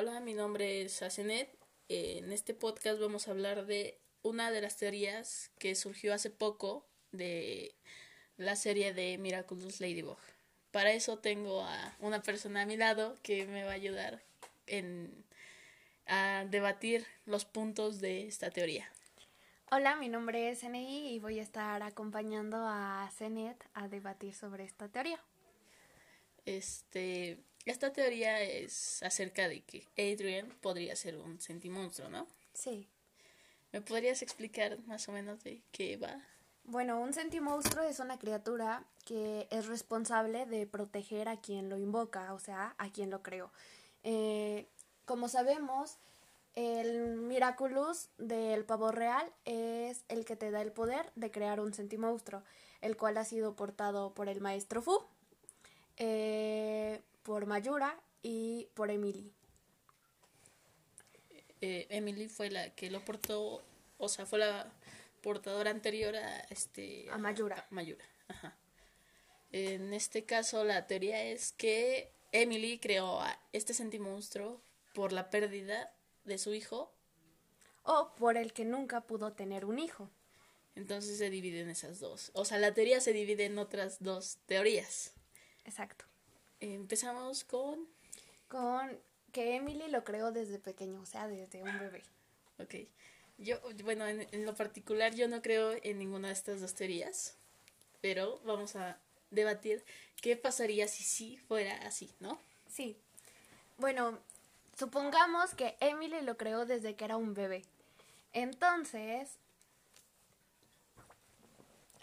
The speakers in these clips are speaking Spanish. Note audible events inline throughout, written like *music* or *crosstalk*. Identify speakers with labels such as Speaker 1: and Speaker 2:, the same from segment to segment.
Speaker 1: Hola, mi nombre es Asenet. En este podcast vamos a hablar de una de las teorías que surgió hace poco de la serie de Miraculous Ladybug. Para eso tengo a una persona a mi lado que me va a ayudar en, a debatir los puntos de esta teoría.
Speaker 2: Hola, mi nombre es NI y voy a estar acompañando a Zenet a debatir sobre esta teoría.
Speaker 1: Este, esta teoría es acerca de que Adrian podría ser un sentimonstruo, ¿no?
Speaker 2: Sí.
Speaker 1: ¿Me podrías explicar más o menos de qué va?
Speaker 2: Bueno, un sentimonstruo es una criatura que es responsable de proteger a quien lo invoca, o sea, a quien lo creó. Eh, como sabemos, el Miraculous del pavo real es el que te da el poder de crear un sentimonstruo, el cual ha sido portado por el maestro Fu, eh, por Mayura y por Emily.
Speaker 1: Eh, Emily fue la que lo portó, o sea, fue la portadora anterior a este
Speaker 2: A Mayura.
Speaker 1: a Mayura. Ajá. En este caso la teoría es que Emily creó a este sentimonstruo por la pérdida de su hijo,
Speaker 2: O por el que nunca pudo tener un hijo.
Speaker 1: entonces se divide en esas dos. O sea, la teoría se divide en otras dos teorías.
Speaker 2: Exacto.
Speaker 1: Empezamos con
Speaker 2: Con que Emily lo creó desde pequeño, o sea, desde un bebé.
Speaker 1: Ok. Yo, bueno, en, en lo particular yo no creo en ninguna de estas dos teorías, pero vamos a debatir qué pasaría si sí fuera así, ¿no?
Speaker 2: Sí. Bueno, supongamos que Emily lo creó desde que era un bebé. Entonces,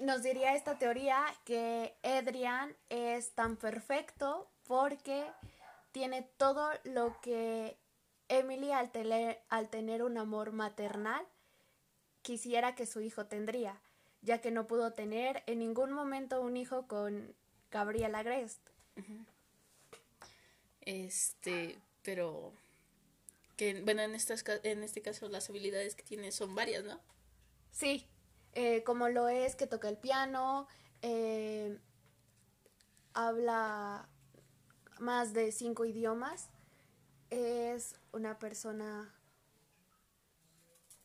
Speaker 2: nos diría esta teoría que Adrian es tan perfecto porque tiene todo lo que Emily al, tele- al tener un amor maternal quisiera que su hijo tendría, ya que no pudo tener en ningún momento un hijo con Gabriela Grest.
Speaker 1: Este, pero que bueno, en estas en este caso las habilidades que tiene son varias, ¿no?
Speaker 2: Sí, eh, como lo es que toca el piano, eh, habla más de cinco idiomas, es una persona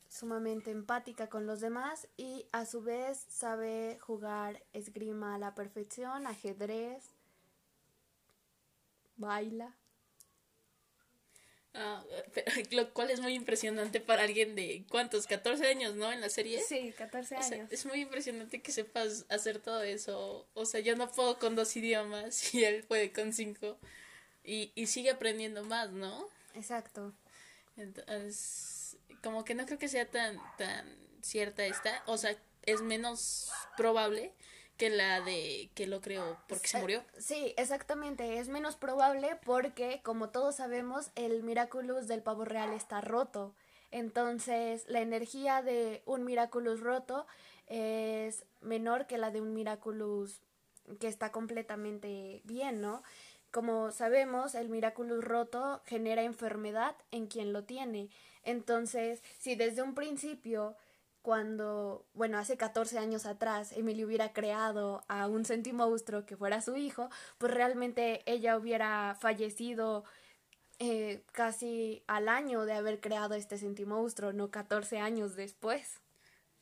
Speaker 2: sumamente empática con los demás y a su vez sabe jugar esgrima a la perfección, ajedrez, baila.
Speaker 1: Ah, pero, *laughs* lo cual es muy impresionante para alguien de cuántos, 14 años, ¿no? En la serie.
Speaker 2: Sí, 14
Speaker 1: O sea,
Speaker 2: años.
Speaker 1: es muy impresionante que sepas hacer todo eso. O sea, yo no puedo con dos idiomas *laughs* y él puede con cinco. Y, y sigue aprendiendo más, ¿no?
Speaker 2: Exacto.
Speaker 1: Entonces, como que no creo que sea tan, tan cierta esta. O sea, es menos probable que la de que lo creo porque se murió.
Speaker 2: Sí, exactamente. Es menos probable porque, como todos sabemos, el Miraculous del pavo real está roto. Entonces, la energía de un Miraculous roto es menor que la de un Miraculous que está completamente bien, ¿no? Como sabemos, el Miraculous roto genera enfermedad en quien lo tiene. Entonces, si desde un principio cuando, bueno, hace 14 años atrás, Emily hubiera creado a un sentimonstruo que fuera su hijo, pues realmente ella hubiera fallecido eh, casi al año de haber creado este sentimonstruo, no 14 años después.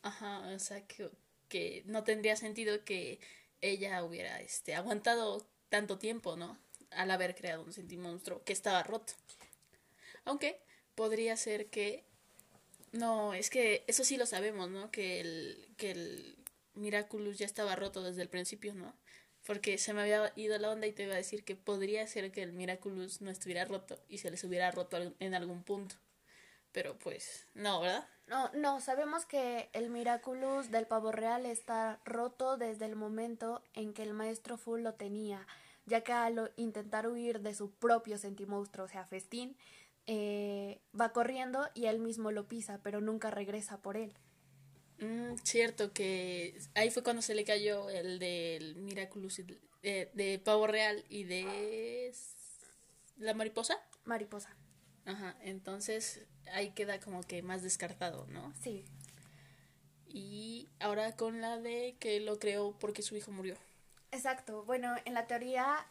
Speaker 1: Ajá, o sea, que, no tendría sentido que ella hubiera este, aguantado tanto tiempo, ¿no? Al haber creado un sentimonstruo que estaba roto. Aunque podría ser que... No, es que eso sí lo sabemos, ¿no? Que el, que el Miraculous ya estaba roto desde el principio, ¿no? Porque se me había ido la onda y te iba a decir que podría ser que el Miraculous no estuviera roto y se les hubiera roto en algún punto. Pero pues, no, ¿verdad?
Speaker 2: No, no, sabemos que el Miraculous del pavo real está roto desde el momento en que el maestro Full lo tenía, ya que al intentar huir de su propio sentimonstruo, o sea, Festín, eh, va corriendo y él mismo lo pisa, pero nunca regresa por él.
Speaker 1: Mm, cierto que ahí fue cuando se le cayó el del Miraculous de, eh, de Pavo Real y de la mariposa.
Speaker 2: Mariposa.
Speaker 1: Ajá, entonces ahí queda como que más descartado, ¿no?
Speaker 2: Sí,
Speaker 1: Y ahora con la de que lo creó porque su hijo murió.
Speaker 2: exacto. Bueno, en la teoría,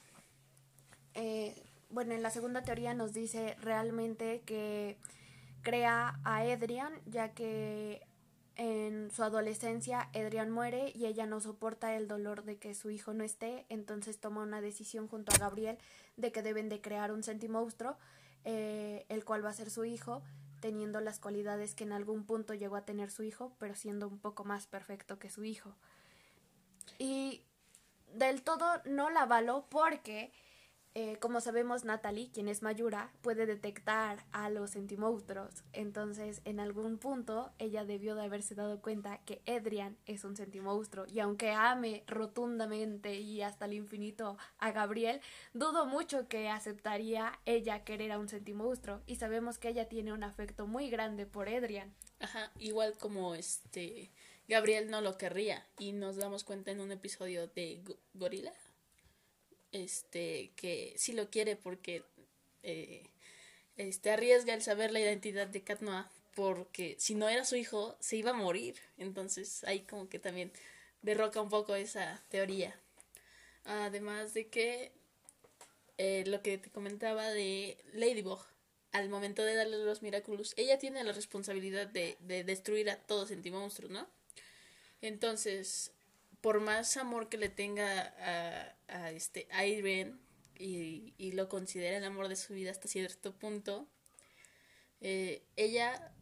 Speaker 2: eh, bueno, en la segunda teoría nos dice realmente que crea a Edrian, ya que en su adolescencia Edrian muere y ella no soporta el dolor de que su hijo no esté, entonces toma una decisión junto a Gabriel de que deben de crear un sentimonstruo, eh, el cual va a ser su hijo, teniendo las cualidades que en algún punto llegó a tener su hijo, pero siendo un poco más perfecto que su hijo. Y del todo no la avalo porque eh, como sabemos, Natalie, quien es Mayura, puede detectar a los sentimonstruos. Entonces, en algún punto, ella debió de haberse dado cuenta que Edrian es un sentimonstruo. Y aunque ame rotundamente y hasta el infinito a Gabriel, dudo mucho que aceptaría ella querer a un sentimonstruo. Y sabemos que ella tiene un afecto muy grande por Edrian.
Speaker 1: Ajá, igual como este Gabriel no lo querría. Y nos damos cuenta en un episodio de Gorila este, que sí lo quiere porque eh, este, arriesga el saber la identidad de Cat porque si no era su hijo se iba a morir. Entonces ahí como que también derroca un poco esa teoría. Además de que eh, lo que te comentaba de Ladybug, al momento de darle los Miraculous, ella tiene la responsabilidad de, de destruir a todo Sentimonstruo, ¿no? Entonces, por más amor que le tenga a, a este Irene y, y, lo considera el amor de su vida hasta cierto punto, eh, ella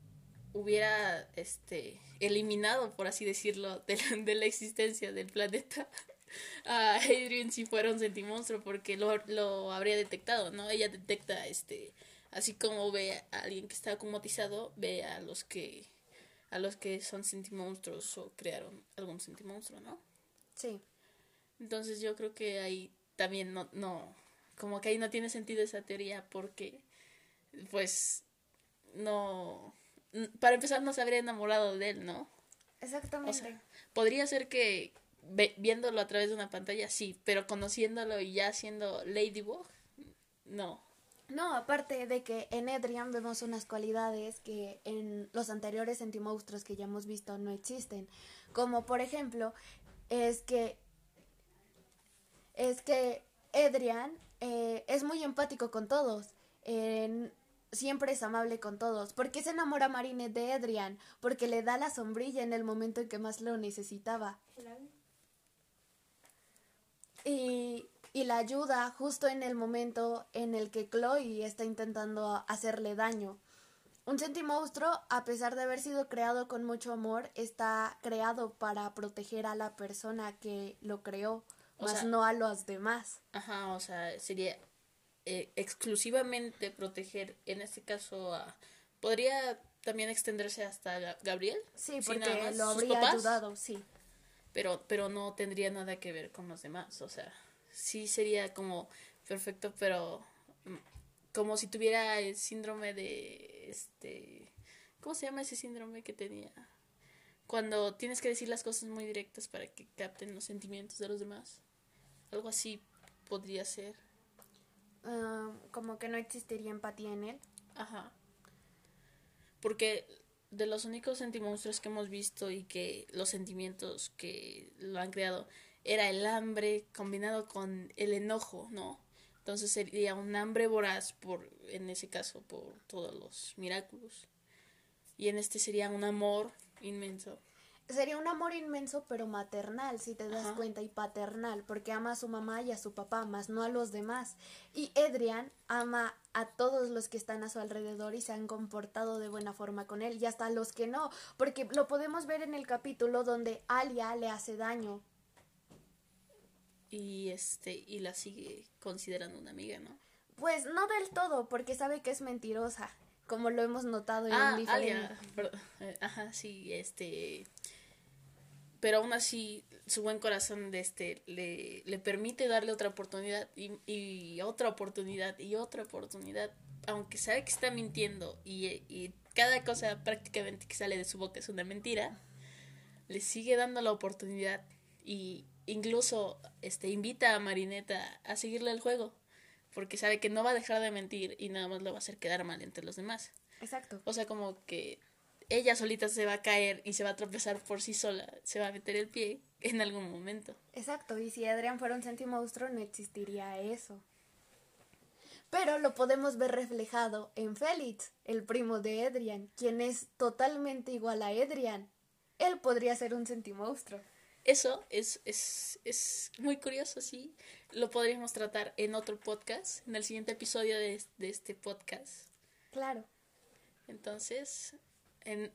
Speaker 1: hubiera este eliminado, por así decirlo, *laughs* de la, de la existencia del planeta *laughs* a Adrian si fuera un sentimonstruo porque lo, lo habría detectado, ¿no? Ella detecta este así como ve a alguien que está acomotizado, ve a los que a los que son sentimonstruos o crearon algún sentimonstruo, ¿no? Sí. Entonces yo creo que ahí también no, no, como que ahí no tiene sentido esa teoría porque, pues, no, para empezar no se habría enamorado de él, ¿no? Exactamente. podría ser que viéndolo a través de una pantalla, sí, pero conociéndolo y ya siendo Ladybug, no.
Speaker 2: No, aparte de que en Edrian vemos unas cualidades que en los anteriores sentimonstruos que ya hemos visto no existen. Como por ejemplo, es que es que Edrian eh, es muy empático con todos. siempre es amable con todos. ¿Por qué se enamora Marinette de Edrian? Porque le da la sombrilla en el momento en que más lo necesitaba. Y, y la ayuda justo en el momento en el que Chloe está intentando hacerle daño. Un sentimonstruo, a pesar de haber sido creado con mucho amor, está creado para proteger a la persona que lo creó, más no a los demás.
Speaker 1: Ajá, o sea, sería eh, exclusivamente proteger, en este caso, a... ¿Podría también extenderse hasta Gabriel? Sí, porque lo habría ayudado, sí. Pero, pero no tendría nada que ver con los demás, o sea, sí sería como perfecto, pero mm, como si tuviera el síndrome de este, ¿cómo se llama ese síndrome que tenía? Cuando tienes que decir las cosas muy directas para que capten los sentimientos de los demás. Algo así podría ser.
Speaker 2: Ah, como que no existiría empatía en él. Ajá.
Speaker 1: Porque de los únicos sentimonstruos que hemos visto y que los sentimientos que lo han creado era el hambre combinado con el enojo, ¿no? Entonces sería un hambre voraz por, en ese caso, por todos los milagros. Y en este sería un amor inmenso.
Speaker 2: Sería un amor inmenso, pero maternal, si te das cuenta, y paternal, porque ama a su mamá y a su papá, más no a los demás. Y Edrian ama a todos los que están a su alrededor y se han comportado de buena forma con él, y hasta los que no, porque lo podemos ver en el capítulo donde Alia le hace daño
Speaker 1: y este y la sigue considerando una amiga, ¿no?
Speaker 2: Pues no del todo, porque sabe que es mentirosa, como lo hemos notado en ah,
Speaker 1: Alia, eh, ajá, sí, este pero aún así su buen corazón de este le, le permite darle otra oportunidad y, y otra oportunidad y otra oportunidad, aunque sabe que está mintiendo y, y cada cosa prácticamente que sale de su boca es una mentira, le sigue dando la oportunidad y, incluso este invita a Marineta a seguirle el juego porque sabe que no va a dejar de mentir y nada más lo va a hacer quedar mal entre los demás. Exacto. O sea, como que ella solita se va a caer y se va a tropezar por sí sola, se va a meter el pie en algún momento.
Speaker 2: Exacto, y si Adrián fuera un monstruo no existiría eso. Pero lo podemos ver reflejado en Félix, el primo de Edrian, quien es totalmente igual a Edrian. Él podría ser un sentimonstruo.
Speaker 1: Eso es, es, es muy curioso, sí. Lo podríamos tratar en otro podcast, en el siguiente episodio de, de este podcast.
Speaker 2: Claro.
Speaker 1: Entonces, en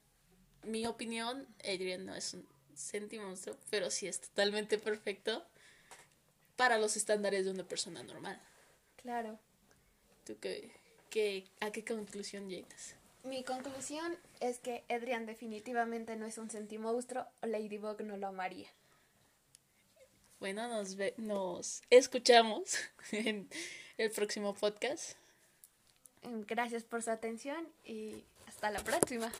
Speaker 1: mi opinión, Adrian no es un sentimonstruo, pero sí es totalmente perfecto para los estándares de una persona normal.
Speaker 2: Claro.
Speaker 1: ¿Tú qué, qué, a qué conclusión llegas?
Speaker 2: Mi conclusión es que Adrian definitivamente no es un sentimonstruo o Ladybug no lo amaría.
Speaker 1: Bueno, nos, ve, nos escuchamos *laughs* en el próximo podcast.
Speaker 2: Gracias por su atención y hasta la próxima.